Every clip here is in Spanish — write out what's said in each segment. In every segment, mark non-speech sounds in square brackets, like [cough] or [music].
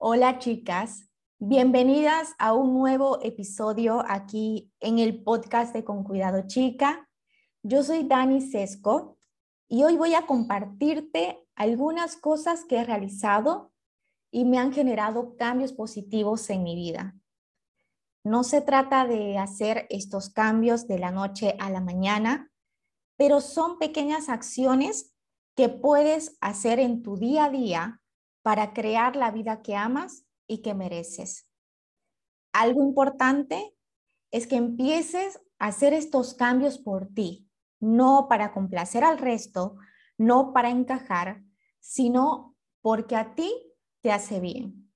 Hola chicas, bienvenidas a un nuevo episodio aquí en el podcast de Con Cuidado Chica. Yo soy Dani Sesco y hoy voy a compartirte algunas cosas que he realizado y me han generado cambios positivos en mi vida. No se trata de hacer estos cambios de la noche a la mañana, pero son pequeñas acciones que puedes hacer en tu día a día para crear la vida que amas y que mereces. Algo importante es que empieces a hacer estos cambios por ti, no para complacer al resto, no para encajar, sino porque a ti te hace bien.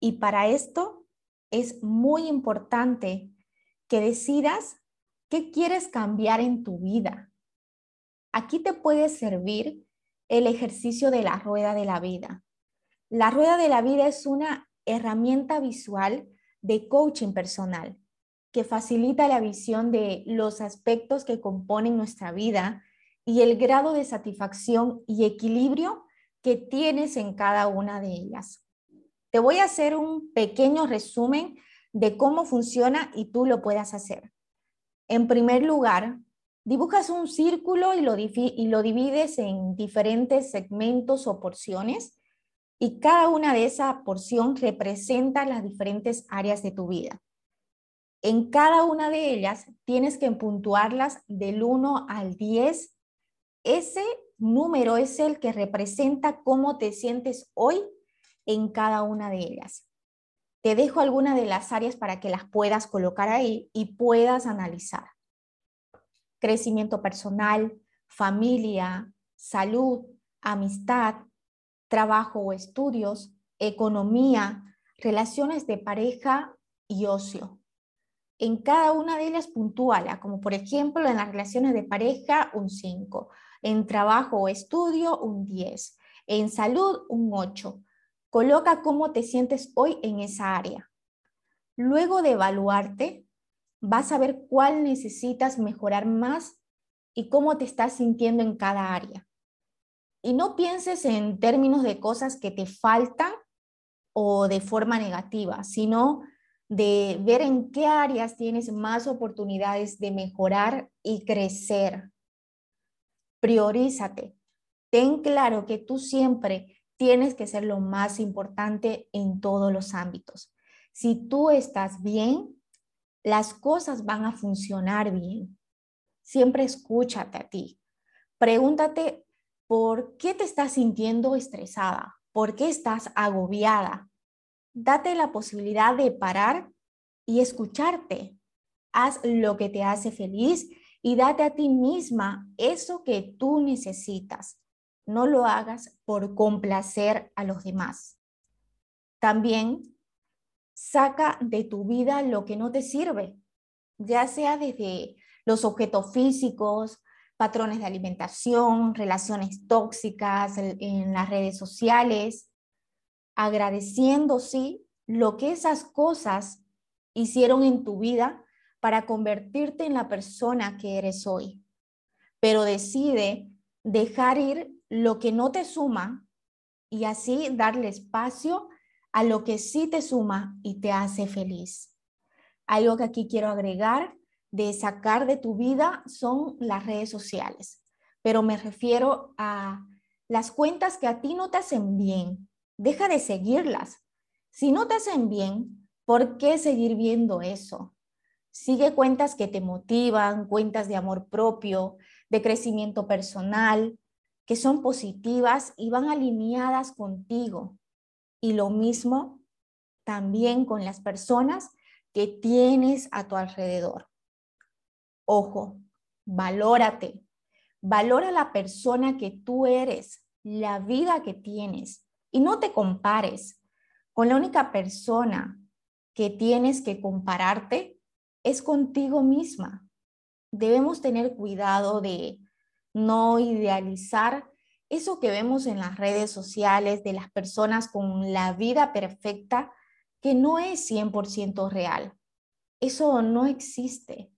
Y para esto es muy importante que decidas qué quieres cambiar en tu vida. Aquí te puede servir el ejercicio de la rueda de la vida. La rueda de la vida es una herramienta visual de coaching personal que facilita la visión de los aspectos que componen nuestra vida y el grado de satisfacción y equilibrio que tienes en cada una de ellas. Te voy a hacer un pequeño resumen de cómo funciona y tú lo puedas hacer. En primer lugar, dibujas un círculo y lo, y lo divides en diferentes segmentos o porciones y cada una de esa porción representa las diferentes áreas de tu vida. En cada una de ellas tienes que puntuarlas del 1 al 10. Ese número es el que representa cómo te sientes hoy en cada una de ellas. Te dejo algunas de las áreas para que las puedas colocar ahí y puedas analizar. Crecimiento personal, familia, salud, amistad, trabajo o estudios, economía, relaciones de pareja y ocio. En cada una de ellas puntúala, como por ejemplo en las relaciones de pareja un 5, en trabajo o estudio un 10, en salud un 8. Coloca cómo te sientes hoy en esa área. Luego de evaluarte, vas a ver cuál necesitas mejorar más y cómo te estás sintiendo en cada área. Y no pienses en términos de cosas que te faltan o de forma negativa, sino de ver en qué áreas tienes más oportunidades de mejorar y crecer. Priorízate. Ten claro que tú siempre tienes que ser lo más importante en todos los ámbitos. Si tú estás bien, las cosas van a funcionar bien. Siempre escúchate a ti. Pregúntate ¿Por qué te estás sintiendo estresada? ¿Por qué estás agobiada? Date la posibilidad de parar y escucharte. Haz lo que te hace feliz y date a ti misma eso que tú necesitas. No lo hagas por complacer a los demás. También saca de tu vida lo que no te sirve, ya sea desde los objetos físicos, patrones de alimentación, relaciones tóxicas en las redes sociales, agradeciendo, sí, lo que esas cosas hicieron en tu vida para convertirte en la persona que eres hoy. Pero decide dejar ir lo que no te suma y así darle espacio a lo que sí te suma y te hace feliz. Algo que aquí quiero agregar de sacar de tu vida son las redes sociales, pero me refiero a las cuentas que a ti no te hacen bien. Deja de seguirlas. Si no te hacen bien, ¿por qué seguir viendo eso? Sigue cuentas que te motivan, cuentas de amor propio, de crecimiento personal, que son positivas y van alineadas contigo. Y lo mismo también con las personas que tienes a tu alrededor. Ojo, valórate. Valora la persona que tú eres, la vida que tienes y no te compares. Con la única persona que tienes que compararte es contigo misma. Debemos tener cuidado de no idealizar eso que vemos en las redes sociales de las personas con la vida perfecta que no es 100% real. Eso no existe.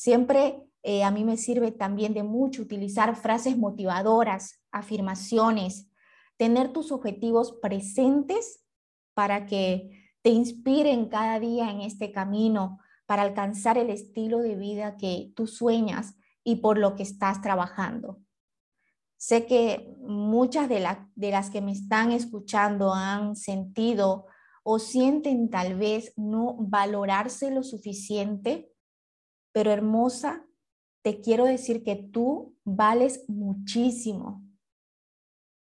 Siempre eh, a mí me sirve también de mucho utilizar frases motivadoras, afirmaciones, tener tus objetivos presentes para que te inspiren cada día en este camino para alcanzar el estilo de vida que tú sueñas y por lo que estás trabajando. Sé que muchas de, de las que me están escuchando han sentido o sienten tal vez no valorarse lo suficiente, pero hermosa, te quiero decir que tú vales muchísimo.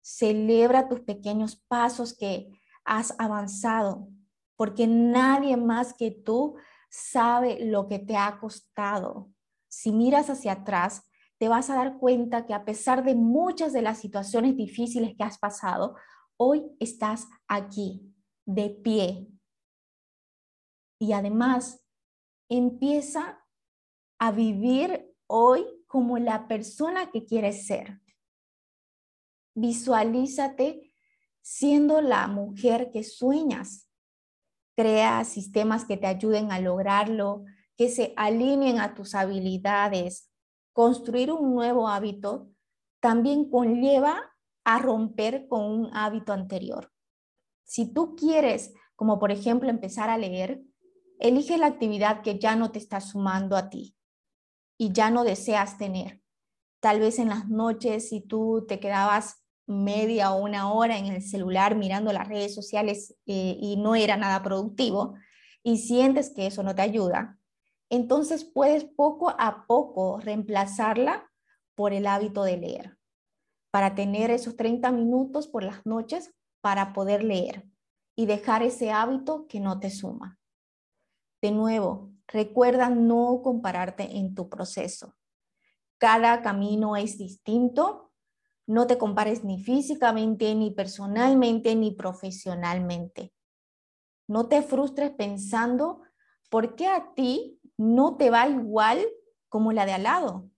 Celebra tus pequeños pasos que has avanzado, porque nadie más que tú sabe lo que te ha costado. Si miras hacia atrás, te vas a dar cuenta que a pesar de muchas de las situaciones difíciles que has pasado, hoy estás aquí, de pie. Y además, empieza a vivir hoy como la persona que quieres ser. Visualízate siendo la mujer que sueñas. Crea sistemas que te ayuden a lograrlo, que se alineen a tus habilidades. Construir un nuevo hábito también conlleva a romper con un hábito anterior. Si tú quieres, como por ejemplo, empezar a leer, elige la actividad que ya no te está sumando a ti y ya no deseas tener. Tal vez en las noches, si tú te quedabas media o una hora en el celular mirando las redes sociales eh, y no era nada productivo y sientes que eso no te ayuda, entonces puedes poco a poco reemplazarla por el hábito de leer, para tener esos 30 minutos por las noches para poder leer y dejar ese hábito que no te suma. De nuevo, Recuerda no compararte en tu proceso. Cada camino es distinto. No te compares ni físicamente, ni personalmente, ni profesionalmente. No te frustres pensando por qué a ti no te va igual como la de al lado.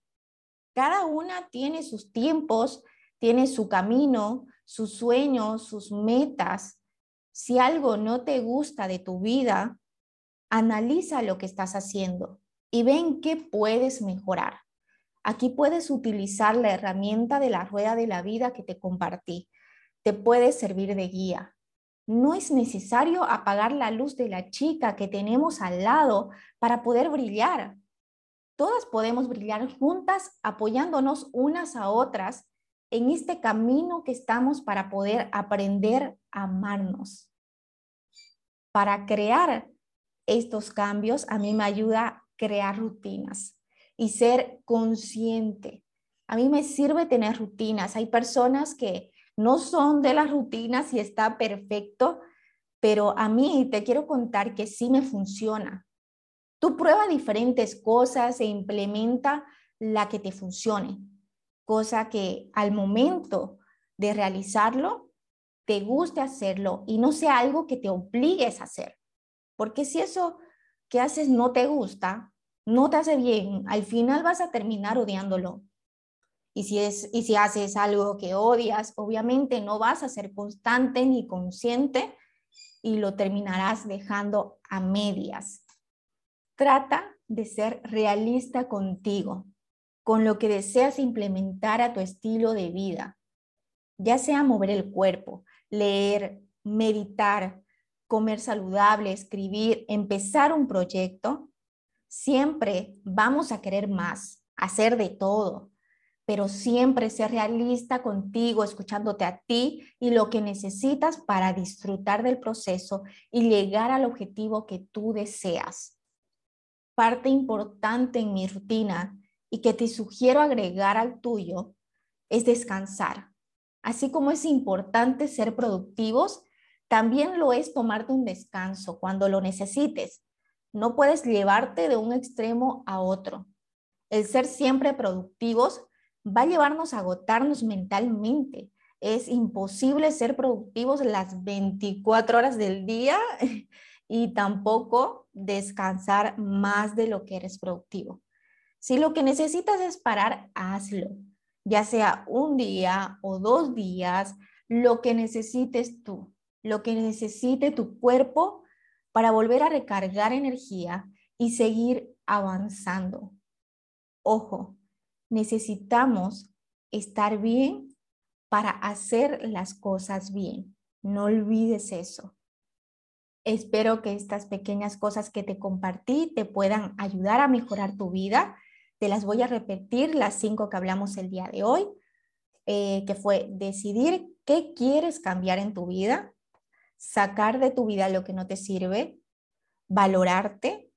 Cada una tiene sus tiempos, tiene su camino, sus sueños, sus metas. Si algo no te gusta de tu vida, analiza lo que estás haciendo y ven qué puedes mejorar. Aquí puedes utilizar la herramienta de la rueda de la vida que te compartí. Te puede servir de guía. No es necesario apagar la luz de la chica que tenemos al lado para poder brillar. Todas podemos brillar juntas apoyándonos unas a otras en este camino que estamos para poder aprender a amarnos. Para crear estos cambios a mí me ayuda a crear rutinas y ser consciente. A mí me sirve tener rutinas. Hay personas que no son de las rutinas y está perfecto, pero a mí te quiero contar que sí me funciona. Tú prueba diferentes cosas e implementa la que te funcione, cosa que al momento de realizarlo te guste hacerlo y no sea algo que te obligues a hacer. Porque si eso que haces no te gusta, no te hace bien, al final vas a terminar odiándolo. Y si, es, y si haces algo que odias, obviamente no vas a ser constante ni consciente y lo terminarás dejando a medias. Trata de ser realista contigo, con lo que deseas implementar a tu estilo de vida, ya sea mover el cuerpo, leer, meditar, comer saludable, escribir, empezar un proyecto, siempre vamos a querer más, hacer de todo, pero siempre ser realista contigo, escuchándote a ti y lo que necesitas para disfrutar del proceso y llegar al objetivo que tú deseas. Parte importante en mi rutina y que te sugiero agregar al tuyo es descansar. Así como es importante ser productivos, también lo es tomarte un descanso cuando lo necesites. No puedes llevarte de un extremo a otro. El ser siempre productivos va a llevarnos a agotarnos mentalmente. Es imposible ser productivos las 24 horas del día [laughs] y tampoco descansar más de lo que eres productivo. Si lo que necesitas es parar, hazlo, ya sea un día o dos días, lo que necesites tú lo que necesite tu cuerpo para volver a recargar energía y seguir avanzando. Ojo, necesitamos estar bien para hacer las cosas bien. No olvides eso. Espero que estas pequeñas cosas que te compartí te puedan ayudar a mejorar tu vida. Te las voy a repetir, las cinco que hablamos el día de hoy, eh, que fue decidir qué quieres cambiar en tu vida, sacar de tu vida lo que no te sirve, valorarte,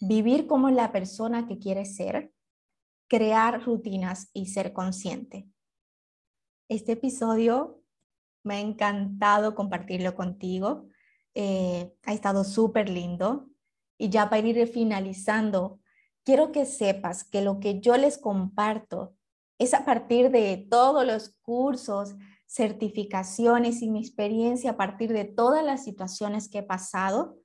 vivir como la persona que quieres ser, crear rutinas y ser consciente. Este episodio me ha encantado compartirlo contigo. Eh, ha estado súper lindo. Y ya para ir finalizando, quiero que sepas que lo que yo les comparto es a partir de todos los cursos, certificaciones y mi experiencia a partir de todas las situaciones que he pasado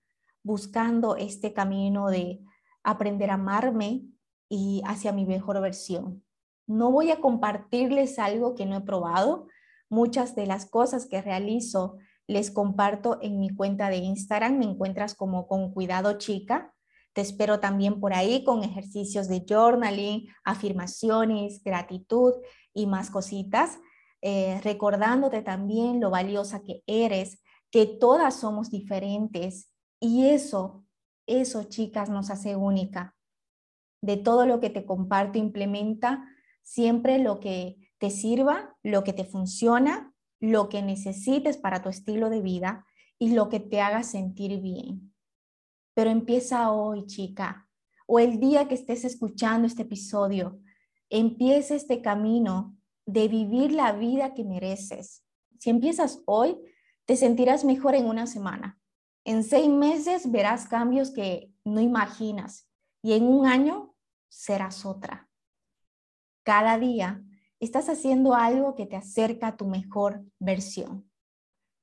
buscando este camino de aprender a amarme y hacia mi mejor versión. No voy a compartirles algo que no he probado. Muchas de las cosas que realizo les comparto en mi cuenta de Instagram. Me encuentras como con cuidado chica. Te espero también por ahí con ejercicios de journaling, afirmaciones, gratitud y más cositas. Eh, recordándote también lo valiosa que eres, que todas somos diferentes y eso, eso, chicas, nos hace única. De todo lo que te comparto, implementa siempre lo que te sirva, lo que te funciona, lo que necesites para tu estilo de vida y lo que te haga sentir bien. Pero empieza hoy, chica, o el día que estés escuchando este episodio, empieza este camino de vivir la vida que mereces. Si empiezas hoy, te sentirás mejor en una semana. En seis meses verás cambios que no imaginas y en un año serás otra. Cada día estás haciendo algo que te acerca a tu mejor versión.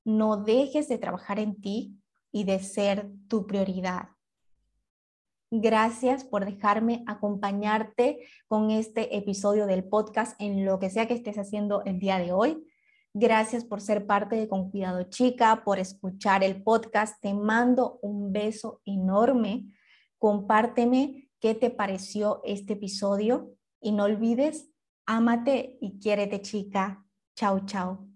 No dejes de trabajar en ti y de ser tu prioridad. Gracias por dejarme acompañarte con este episodio del podcast en lo que sea que estés haciendo el día de hoy. Gracias por ser parte de Con Cuidado Chica, por escuchar el podcast. Te mando un beso enorme. Compárteme qué te pareció este episodio y no olvides, ámate y quiérete chica. Chao, chao.